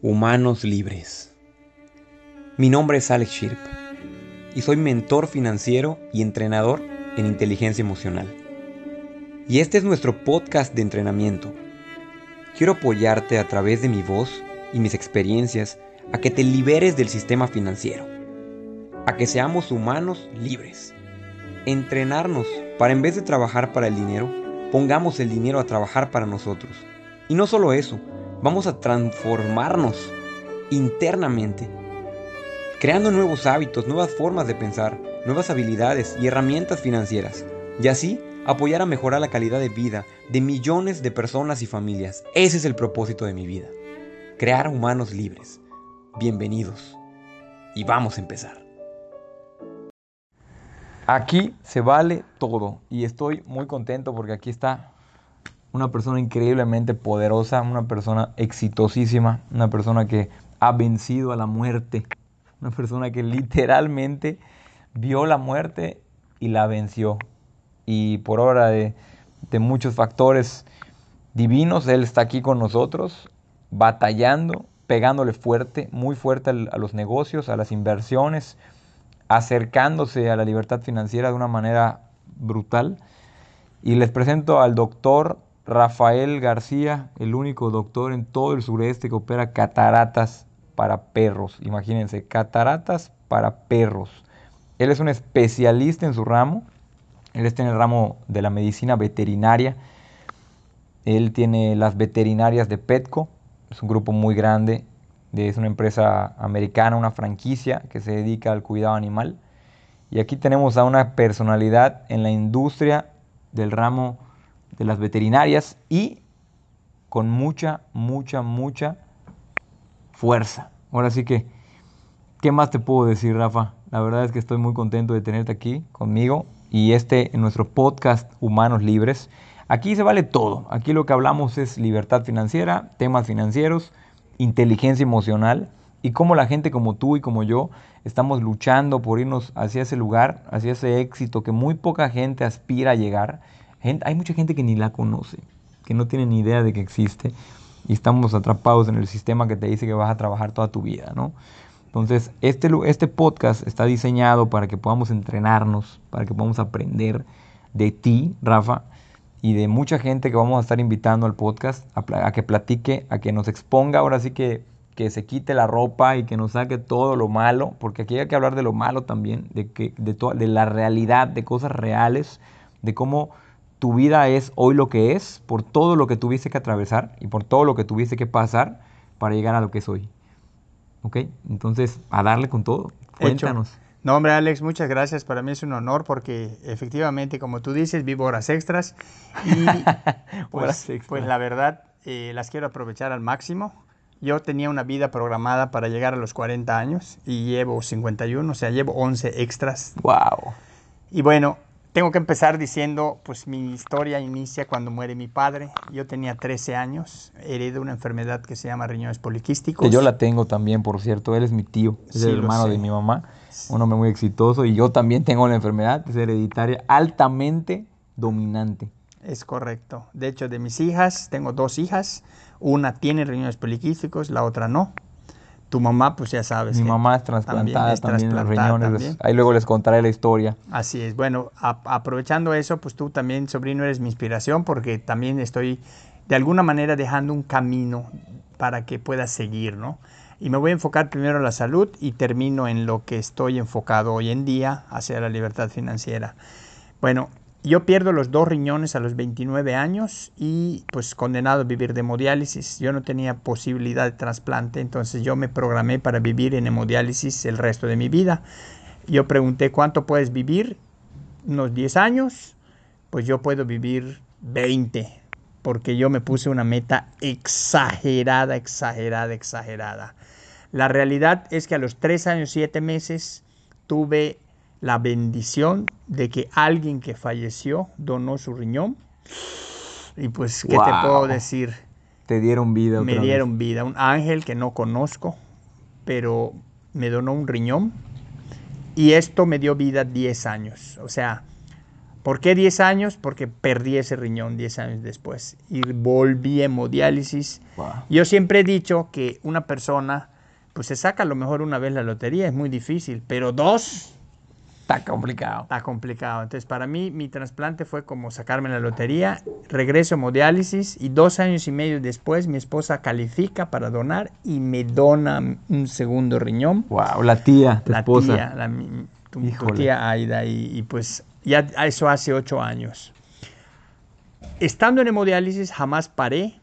Humanos Libres. Mi nombre es Alex Shirp y soy mentor financiero y entrenador en inteligencia emocional. Y este es nuestro podcast de entrenamiento. Quiero apoyarte a través de mi voz y mis experiencias a que te liberes del sistema financiero, a que seamos humanos libres. Entrenarnos para en vez de trabajar para el dinero, pongamos el dinero a trabajar para nosotros. Y no solo eso, vamos a transformarnos internamente, creando nuevos hábitos, nuevas formas de pensar, nuevas habilidades y herramientas financieras, y así apoyar a mejorar la calidad de vida de millones de personas y familias. Ese es el propósito de mi vida, crear humanos libres. Bienvenidos. Y vamos a empezar. Aquí se vale todo y estoy muy contento porque aquí está una persona increíblemente poderosa, una persona exitosísima, una persona que ha vencido a la muerte, una persona que literalmente vio la muerte y la venció. Y por obra de, muchos factores divinos, Él está aquí con nosotros, batallando, pegándole fuerte, muy fuerte a los negocios, a las inversiones, acercándose a la libertad financiera de una manera brutal. Y les presento al doctor Rafael García, el único doctor en todo el sureste que opera cataratas para perros. Imagínense, cataratas para perros. Él es un especialista en su ramo. Él está en el ramo de la medicina veterinaria. Él tiene las veterinarias de Petco. Es un grupo muy grande. Es una empresa americana, una franquicia que se dedica al cuidado animal. Y aquí tenemos a una personalidad en la industria del ramo de las veterinarias y con mucha, mucha, mucha fuerza. Ahora sí que, ¿qué más te puedo decir, Rafa? La verdad es que estoy muy contento de tenerte aquí conmigo y este en nuestro podcast Humanos Libres. Aquí se vale todo. Aquí lo que hablamos es libertad financiera, temas financieros, inteligencia emocional y cómo la gente como tú y como yo estamos luchando por irnos hacia ese lugar, hacia ese éxito que muy poca gente aspira a llegar hay mucha gente que ni la conoce, que no tiene ni idea de que existe y estamos atrapados en el sistema que te dice que vas a trabajar toda tu vida, ¿no? Entonces, este, este podcast está diseñado para que podamos entrenarnos, para que podamos aprender de ti, Rafa, y de mucha gente que vamos a estar invitando al podcast a, que platique, a que nos exponga, ahora sí que, que se quite la ropa y que nos saque todo lo malo, porque aquí hay que hablar de lo malo también, de, que, de, de la realidad, de cosas reales, de cómo tu vida es hoy lo que es por todo lo que tuviste que atravesar y por todo lo que tuviste que pasar para llegar a lo que es hoy. ¿Ok? Entonces, a darle con todo. Cuéntanos. No, hombre, Alex, muchas gracias. Para mí es un honor porque efectivamente, como tú dices, vivo horas extras y pues, pues la verdad eh, las quiero aprovechar al máximo. Yo tenía una vida programada para llegar a los 40 años y llevo 51, o sea, llevo 11 extras. ¡Wow! Y bueno, tengo que empezar diciendo, pues mi historia inicia cuando muere mi padre. Yo tenía 13 años, heredé una enfermedad que se llama riñones poliquísticos. Que yo la tengo también, por cierto. Él es mi tío, es el hermano de mi mamá, un hombre muy exitoso. Y yo también tengo la enfermedad, es hereditaria, altamente dominante. Es correcto. De hecho, de mis hijas, tengo dos hijas. Una tiene riñones poliquísticos, la otra no. Tu mamá, pues ya sabes. Mi mamá es trasplantada también, los riñones. Ahí luego les contaré la historia. Así es. Bueno, aprovechando eso, pues tú también, sobrino, eres mi inspiración porque también estoy de alguna manera dejando un camino para que puedas seguir, ¿no? Y me voy a enfocar primero en la salud y termino en lo que estoy enfocado hoy en día hacia la libertad financiera. Bueno, yo pierdo los dos riñones a los 29 años y pues condenado a vivir de hemodiálisis. Yo no tenía posibilidad de trasplante, entonces yo me programé para vivir en hemodiálisis el resto de mi vida. Yo pregunté cuánto puedes vivir, unos 10 años, pues yo puedo vivir 20, porque yo me puse una meta exagerada, exagerada, exagerada. La realidad es que a los 3 años 7 meses tuve la bendición de que alguien que falleció donó su riñón. Y pues, ¿qué te puedo decir? Te dieron vida. Me dieron vida. Un ángel que no conozco, pero me donó un riñón. Y esto me dio vida 10 años. O sea, ¿Por qué 10 años? Porque perdí ese riñón 10 años después y volví a hemodiálisis. Wow. Yo siempre he dicho que una persona, pues se saca a lo mejor una vez la lotería, es muy difícil, pero dos, Está complicado. Está complicado. Entonces, para mí, mi trasplante fue como sacarme la lotería, regreso a hemodiálisis y dos años y medio después mi esposa califica para donar y me dona un segundo riñón. Wow, la tía, tu la esposa. tía, la, tu, tu tía Aida, y, y pues ya eso hace ocho años. Estando en hemodiálisis jamás paré.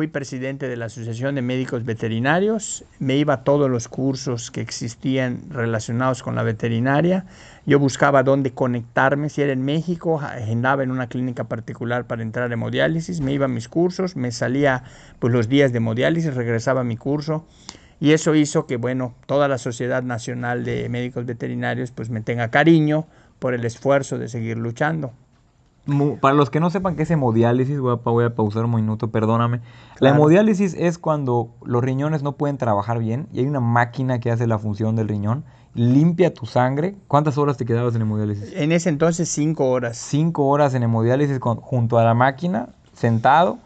Fui presidente de la Asociación de Médicos Veterinarios. Me iba a todos los cursos que existían relacionados con la veterinaria. Yo buscaba dónde conectarme. Si era en México, agendaba en una clínica particular para entrar a hemodiálisis. Me iba a mis cursos, me salía pues, los días de hemodiálisis, regresaba a mi curso. Y eso hizo que, bueno, toda la Sociedad Nacional de Médicos Veterinarios pues me tenga cariño por el esfuerzo de seguir luchando. Para los que no sepan qué es hemodiálisis, voy a, pa- voy a pausar un minuto, perdóname. La hemodiálisis es cuando los riñones no pueden trabajar bien y hay una máquina que hace la función del riñón, limpia tu sangre. ¿Cuántas horas te quedabas en hemodiálisis? En ese entonces cinco horas. Cinco horas en hemodiálisis con- junto a la máquina, sentado,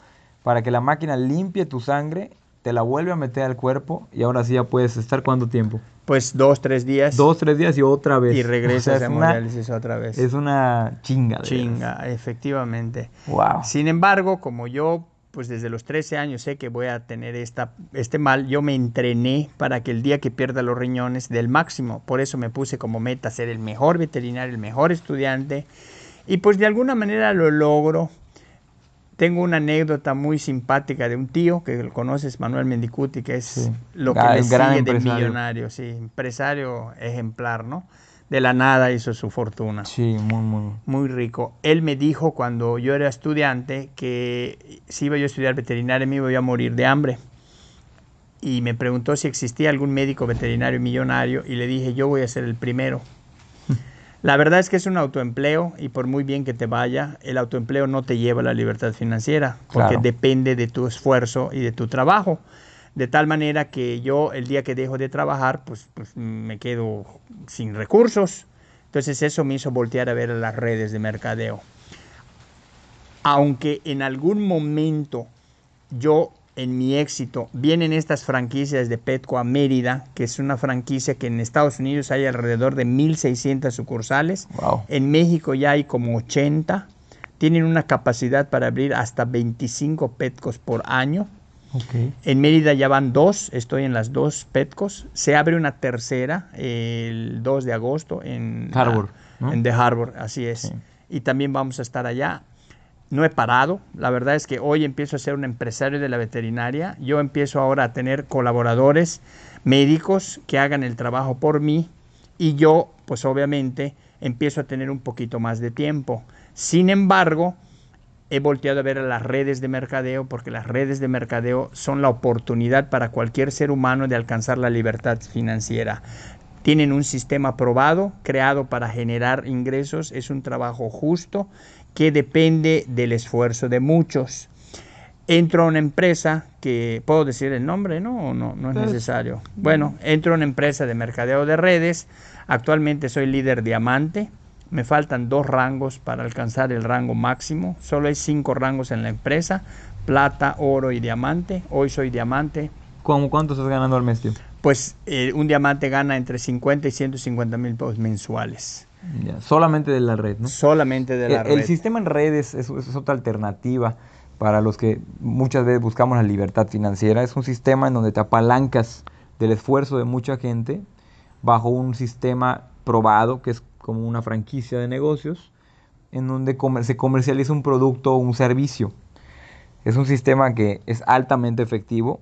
para que la máquina limpie tu sangre, te la vuelve a meter al cuerpo y ahora sí ya puedes estar cuánto tiempo. Pues dos, tres días. Dos, tres días y otra vez. y O regresas sea, a es una- hemodiálisis otra vez. Es una chinga. de veras. Chinga, efectivamente. Wow. Sin embargo, como yo, pues desde los 13 años sé que voy a tener esta, este mal, yo me entrené para que el día que pierda los riñones del máximo. Por eso me puse como meta ser el mejor veterinario, el mejor estudiante. Y pues de alguna manera lo logro. Tengo una anécdota muy simpática de un tío que lo conoces, Manuel Mendicuti, que es Sí. lo que Gran- le gran sigue de empresario. millonario, sí, empresario ejemplar, ¿no? De la nada hizo su fortuna Sí, muy, muy. muy rico. Él me dijo cuando yo era estudiante que si iba yo a estudiar veterinaria me iba a morir de hambre. Y me preguntó si existía algún médico veterinario millonario y le dije yo voy a ser el primero. La verdad es que es un autoempleo y por muy bien que te vaya, el autoempleo no te lleva a la libertad financiera porque Claro. depende de tu esfuerzo y de tu trabajo. De tal manera que yo el día que dejo de trabajar, pues, pues me quedo sin recursos. Entonces eso me hizo voltear a ver a las redes de mercadeo. Aunque en algún momento yo en mi éxito vienen estas franquicias de Petco a Mérida, que es una franquicia que en Estados Unidos hay alrededor de 1.600 sucursales. Wow. En México ya hay como 80. Tienen una capacidad para abrir hasta 25 Petcos por año. Ok. En Mérida ya van dos, estoy en las dos Petcos. Se abre una tercera el 2 de agosto en la- Harbor, ¿no? En The Harbor, así es. Sí. Y también vamos a estar allá. No he parado, la verdad es que hoy empiezo a ser un empresario de la veterinaria. Yo empiezo ahora a tener colaboradores médicos que hagan el trabajo por mí y yo, pues obviamente, empiezo a tener un poquito más de tiempo. Sin embargo, he volteado a ver a las redes de mercadeo porque las redes de mercadeo son la oportunidad para cualquier ser humano de alcanzar la libertad financiera. Tienen un sistema probado, creado para generar ingresos, es un trabajo justo que depende del esfuerzo de muchos. Entro a una empresa que, ¿puedo decir el nombre? No, ¿O no, no es Pues, necesario. Bueno, entro a una empresa de mercadeo de redes, actualmente soy líder diamante, me faltan dos rangos para alcanzar el rango máximo. Solo hay cinco rangos en la empresa: plata, oro y diamante. Hoy soy diamante. ¿Cómo cuánto estás ganando al mes, tío? Pues eh, un diamante gana entre 50 y 150 mil pesos mensuales. Ya, Solamente de la red, ¿no? Solamente de la el, el red. sistema en redes es, es otra alternativa para los que muchas veces buscamos la libertad financiera. Es un sistema en donde te apalancas del esfuerzo de mucha gente bajo un sistema probado, que es como una franquicia de negocios, en donde comer- se comercializa un producto o un servicio. Es un sistema que es altamente efectivo.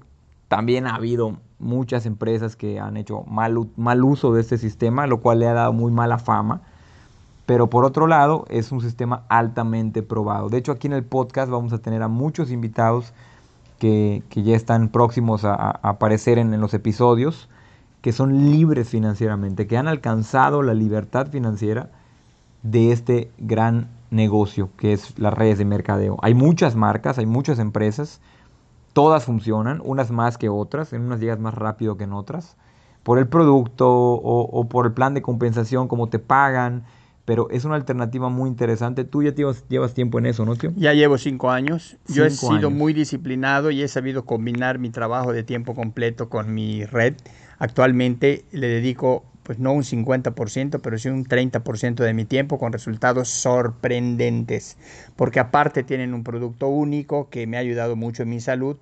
También ha habido muchas empresas que han hecho mal, mal uso de este sistema, lo cual le ha dado muy mala fama. Pero por otro lado, es un sistema altamente probado. De hecho, aquí en el podcast vamos a tener a muchos invitados que, que ya están próximos a, aparecer en, en los episodios, que son libres financieramente, que han alcanzado la libertad financiera de este gran negocio que es las redes de mercadeo. Hay muchas marcas, hay muchas empresas, todas funcionan, unas más que otras, en unas llegas más rápido que en otras, por el producto o, o por el plan de compensación, cómo te pagan, pero es una alternativa muy interesante. Tú ya llevas, llevas tiempo en eso, ¿no, tío? Ya llevo cinco años. Yo he sido años. muy disciplinado y he sabido combinar mi trabajo de tiempo completo con mi red. Actualmente le dedico, pues no un 50%, pero sí un 30% de mi tiempo con resultados sorprendentes. Porque aparte tienen un producto único que me ha ayudado mucho en mi salud.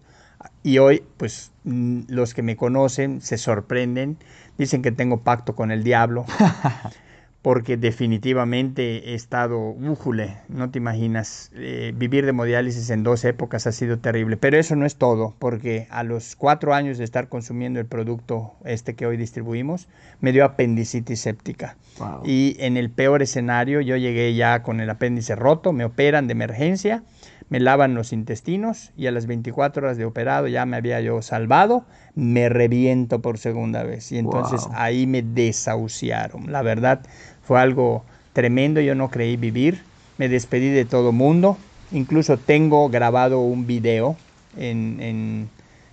Y hoy, pues mm, los que me conocen se sorprenden. Dicen que tengo pacto con el diablo. porque definitivamente he estado, újule, no te imaginas, eh, vivir de hemodiálisis en dos épocas ha sido terrible, pero eso no es todo, porque a los cuatro años de estar consumiendo el producto este que hoy distribuimos, me dio apendicitis séptica. Wow. Y en el peor escenario, yo llegué ya con el apéndice roto, me operan de emergencia, me lavan los intestinos y a las 24 horas de operado ya me había yo salvado, me reviento por segunda vez. Y entonces Wow. ahí me desahuciaron. La verdad fue algo tremendo, yo no creí vivir, me despedí de todo mundo, incluso tengo grabado un video en, en-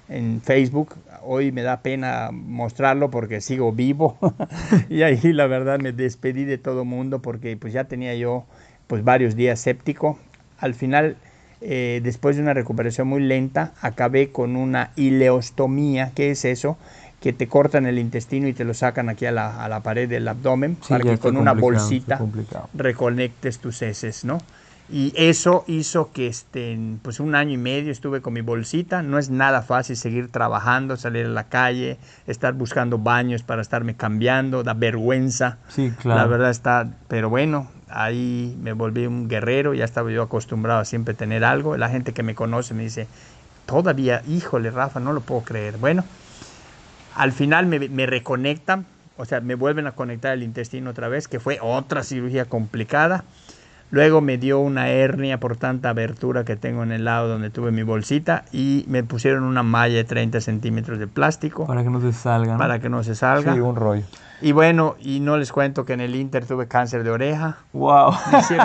en Facebook, hoy me da pena mostrarlo porque sigo vivo y ahí la verdad me despedí de todo mundo porque pues ya tenía yo pues varios días séptico, al final eh, después de una recuperación muy lenta acabé con una ileostomía, ¿qué es eso? que te cortan el intestino y te lo sacan aquí a la, a la pared del abdomen Sí, para que con una bolsita reconectes tus heces, ¿no? Y eso hizo que este, pues un año y medio estuve con mi bolsita. No es nada fácil seguir trabajando, salir a la calle, estar buscando baños para estarme cambiando, da vergüenza. Sí, claro. La verdad está, pero bueno, ahí me volví un guerrero, ya estaba yo acostumbrado a siempre tener algo. La gente que me conoce me dice, todavía, híjole, Rafa, no lo puedo creer. Bueno, al final me, me reconectan, o sea, me vuelven a conectar el intestino otra vez, que fue otra cirugía complicada. Luego me dio una hernia por tanta abertura que tengo en el lado donde tuve mi bolsita y me pusieron una malla de 30 centímetros de plástico Para que no se salga, ¿no? para que no se salga. Sí, un rollo. Y bueno, y no les cuento que en el Inter tuve cáncer de oreja. Wow. Sí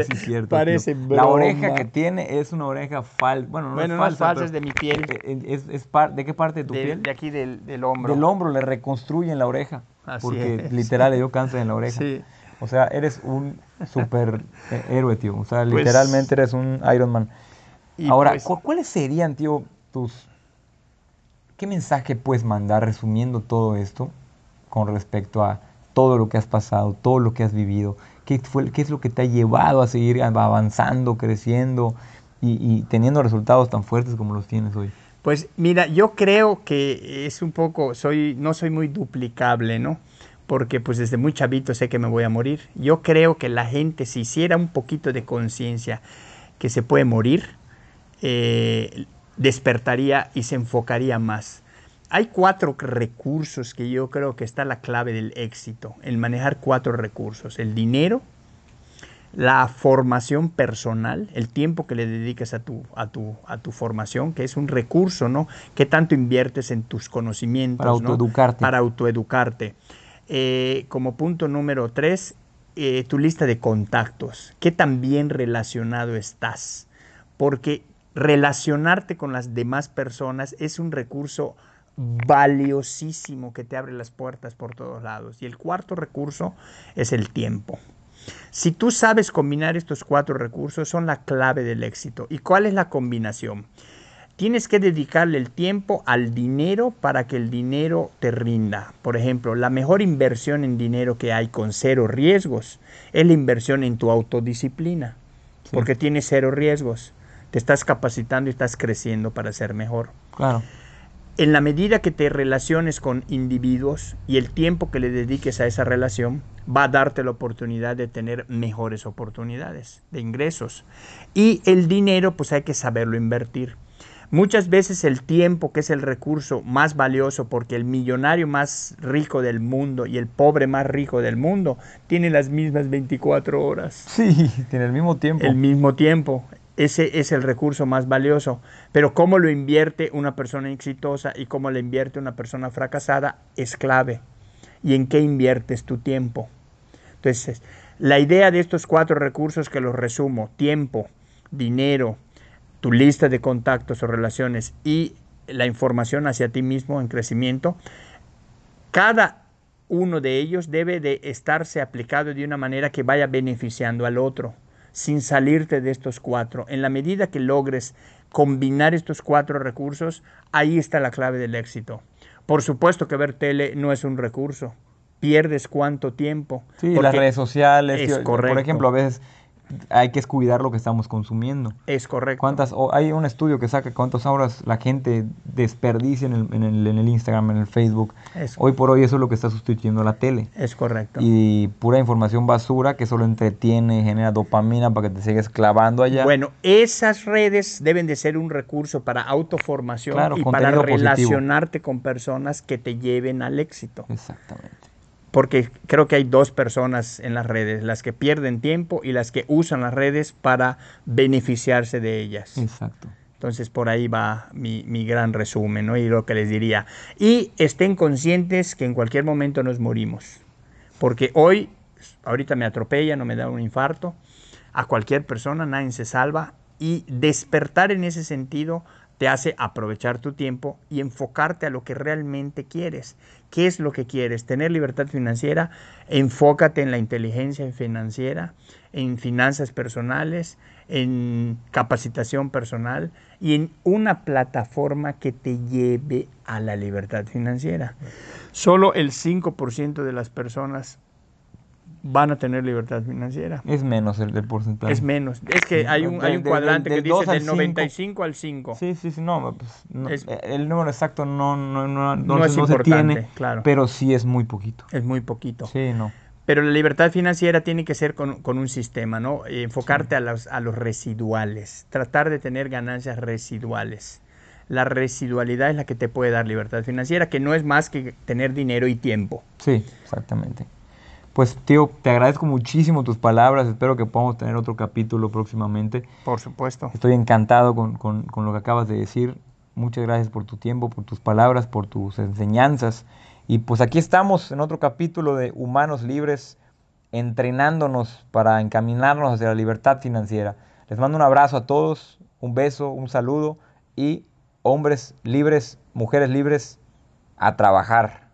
es cierto. Parece. La oreja que tiene es una oreja falsa. Bueno, no Bueno, es no es falsa. falsa, es de mi piel. eh, Es, es par- ¿De qué parte de tu de, piel? de aquí del, del hombro. Del hombro le reconstruyen la oreja. Así porque es. literal le dio cáncer en la oreja. Sí. O sea, eres un super eh, héroe, tío. O sea, Pues- literalmente eres un Iron Man. Ahora, pues- ¿cu- ¿cuáles serían, tío, tus... ¿Qué mensaje puedes mandar resumiendo todo esto con respecto a todo lo que has pasado, todo lo que has vivido? ¿Qué, fue, qué es lo que te ha llevado a seguir avanzando, creciendo y, y teniendo resultados tan fuertes como los tienes hoy? Pues mira, yo creo que es un poco, soy, no soy muy duplicable, ¿no? Porque pues desde muy chavito sé que me voy a morir. Yo creo que la gente si hiciera un poquito de conciencia que se puede morir, eh, despertaría y se enfocaría más. Hay cuatro recursos que yo creo que está la clave del éxito, el manejar cuatro recursos, el dinero, la formación personal, el tiempo que le dedicas a tu, a tu, a tu formación, que es un recurso, ¿no? ¿Qué tanto inviertes en tus conocimientos? Para ¿no? autoeducarte. Para autoeducarte. Eh, como punto número tres, eh, tu lista de contactos. ¿Qué tan bien relacionado estás? Porque relacionarte con las demás personas es un recurso valiosísimo que te abre las puertas por todos lados. Y el cuarto recurso es el tiempo. Si tú sabes combinar estos cuatro recursos, son la clave del éxito. ¿Y cuál es la combinación? Tienes que dedicarle el tiempo al dinero para que el dinero te rinda. Por ejemplo, la mejor inversión en dinero que hay con cero riesgos es la inversión en tu autodisciplina, Sí. porque tienes cero riesgos. Te estás capacitando y estás creciendo para ser mejor. Claro. En la medida que te relaciones con individuos y el tiempo que le dediques a esa relación, va a darte la oportunidad de tener mejores oportunidades de ingresos. Y el dinero, pues hay que saberlo invertir. Muchas veces el tiempo, que es el recurso más valioso, porque el millonario más rico del mundo y el pobre más rico del mundo tienen las mismas 24 horas Sí, tiene el mismo tiempo. el mismo tiempo. Ese es el recurso más valioso. Pero cómo lo invierte una persona exitosa y cómo lo invierte una persona fracasada es clave. ¿Y en qué inviertes tu tiempo? Entonces, la idea de estos cuatro recursos que los resumo, tiempo, dinero, tu lista de contactos o relaciones y la información hacia ti mismo en crecimiento, cada uno de ellos debe de estarse aplicado de una manera que vaya beneficiando al otro, sin salirte de estos cuatro. En la medida que logres combinar estos cuatro recursos, ahí está la clave del éxito. Por supuesto que ver tele no es un recurso. Pierdes cuánto tiempo. Sí, las redes sociales. Es Por ejemplo, a veces hay que cuidar lo que estamos consumiendo. Es correcto. ¿Cuántas, hay un estudio que saca cuántas horas la gente desperdicia en el, en el, Instagram, en el Facebook. hoy por hoy eso es lo que está sustituyendo la tele. Es correcto. Y pura información basura que solo entretiene, genera dopamina para que te sigas clavando allá. Bueno, esas redes deben de ser un recurso para autoformación y para relacionarte con personas que te lleven al éxito. Exactamente porque creo que hay dos personas en las redes, las que pierden tiempo y las que usan las redes para beneficiarse de ellas. Exacto. Entonces por ahí va mi, gran resumen ¿no? y lo que les diría. Y estén conscientes que en cualquier momento nos morimos. Porque hoy, ahorita me atropella, no me da un infarto. A cualquier persona nadie se salva. Y despertar en ese sentido te hace aprovechar tu tiempo y enfocarte a lo que realmente quieres. ¿Qué es lo que quieres? ¿Tener libertad financiera? Enfócate en la inteligencia financiera, en finanzas personales, en capacitación personal y en una plataforma que te lleve a la libertad financiera. Solo el 5% de las personas van a tener libertad financiera. Es menos el, del porcentaje. Es menos. Es que hay un, hay un cuadrante que dice del 95 al 5. Sí, sí, sí, no, pues, el número exacto no, no, no, no, es se tiene, claro. pero sí es muy poquito. Es muy poquito. Sí, no. Pero la libertad financiera tiene que ser con, con un sistema, ¿no? Enfocarte a, los, a los residuales, tratar de tener ganancias residuales. La residualidad es la que te puede dar libertad financiera, que no es más que tener dinero y tiempo. Sí, exactamente. Pues tío, te agradezco muchísimo tus palabras, espero que podamos tener otro capítulo próximamente. Por supuesto. Estoy encantado con, lo que acabas de decir. Muchas gracias por tu tiempo, por tus palabras, por tus enseñanzas. Y pues aquí estamos en otro capítulo de Humanos Libres, entrenándonos para encaminarnos hacia la libertad financiera. Les mando un abrazo a todos, un beso, un saludo y hombres libres, mujeres libres, a trabajar.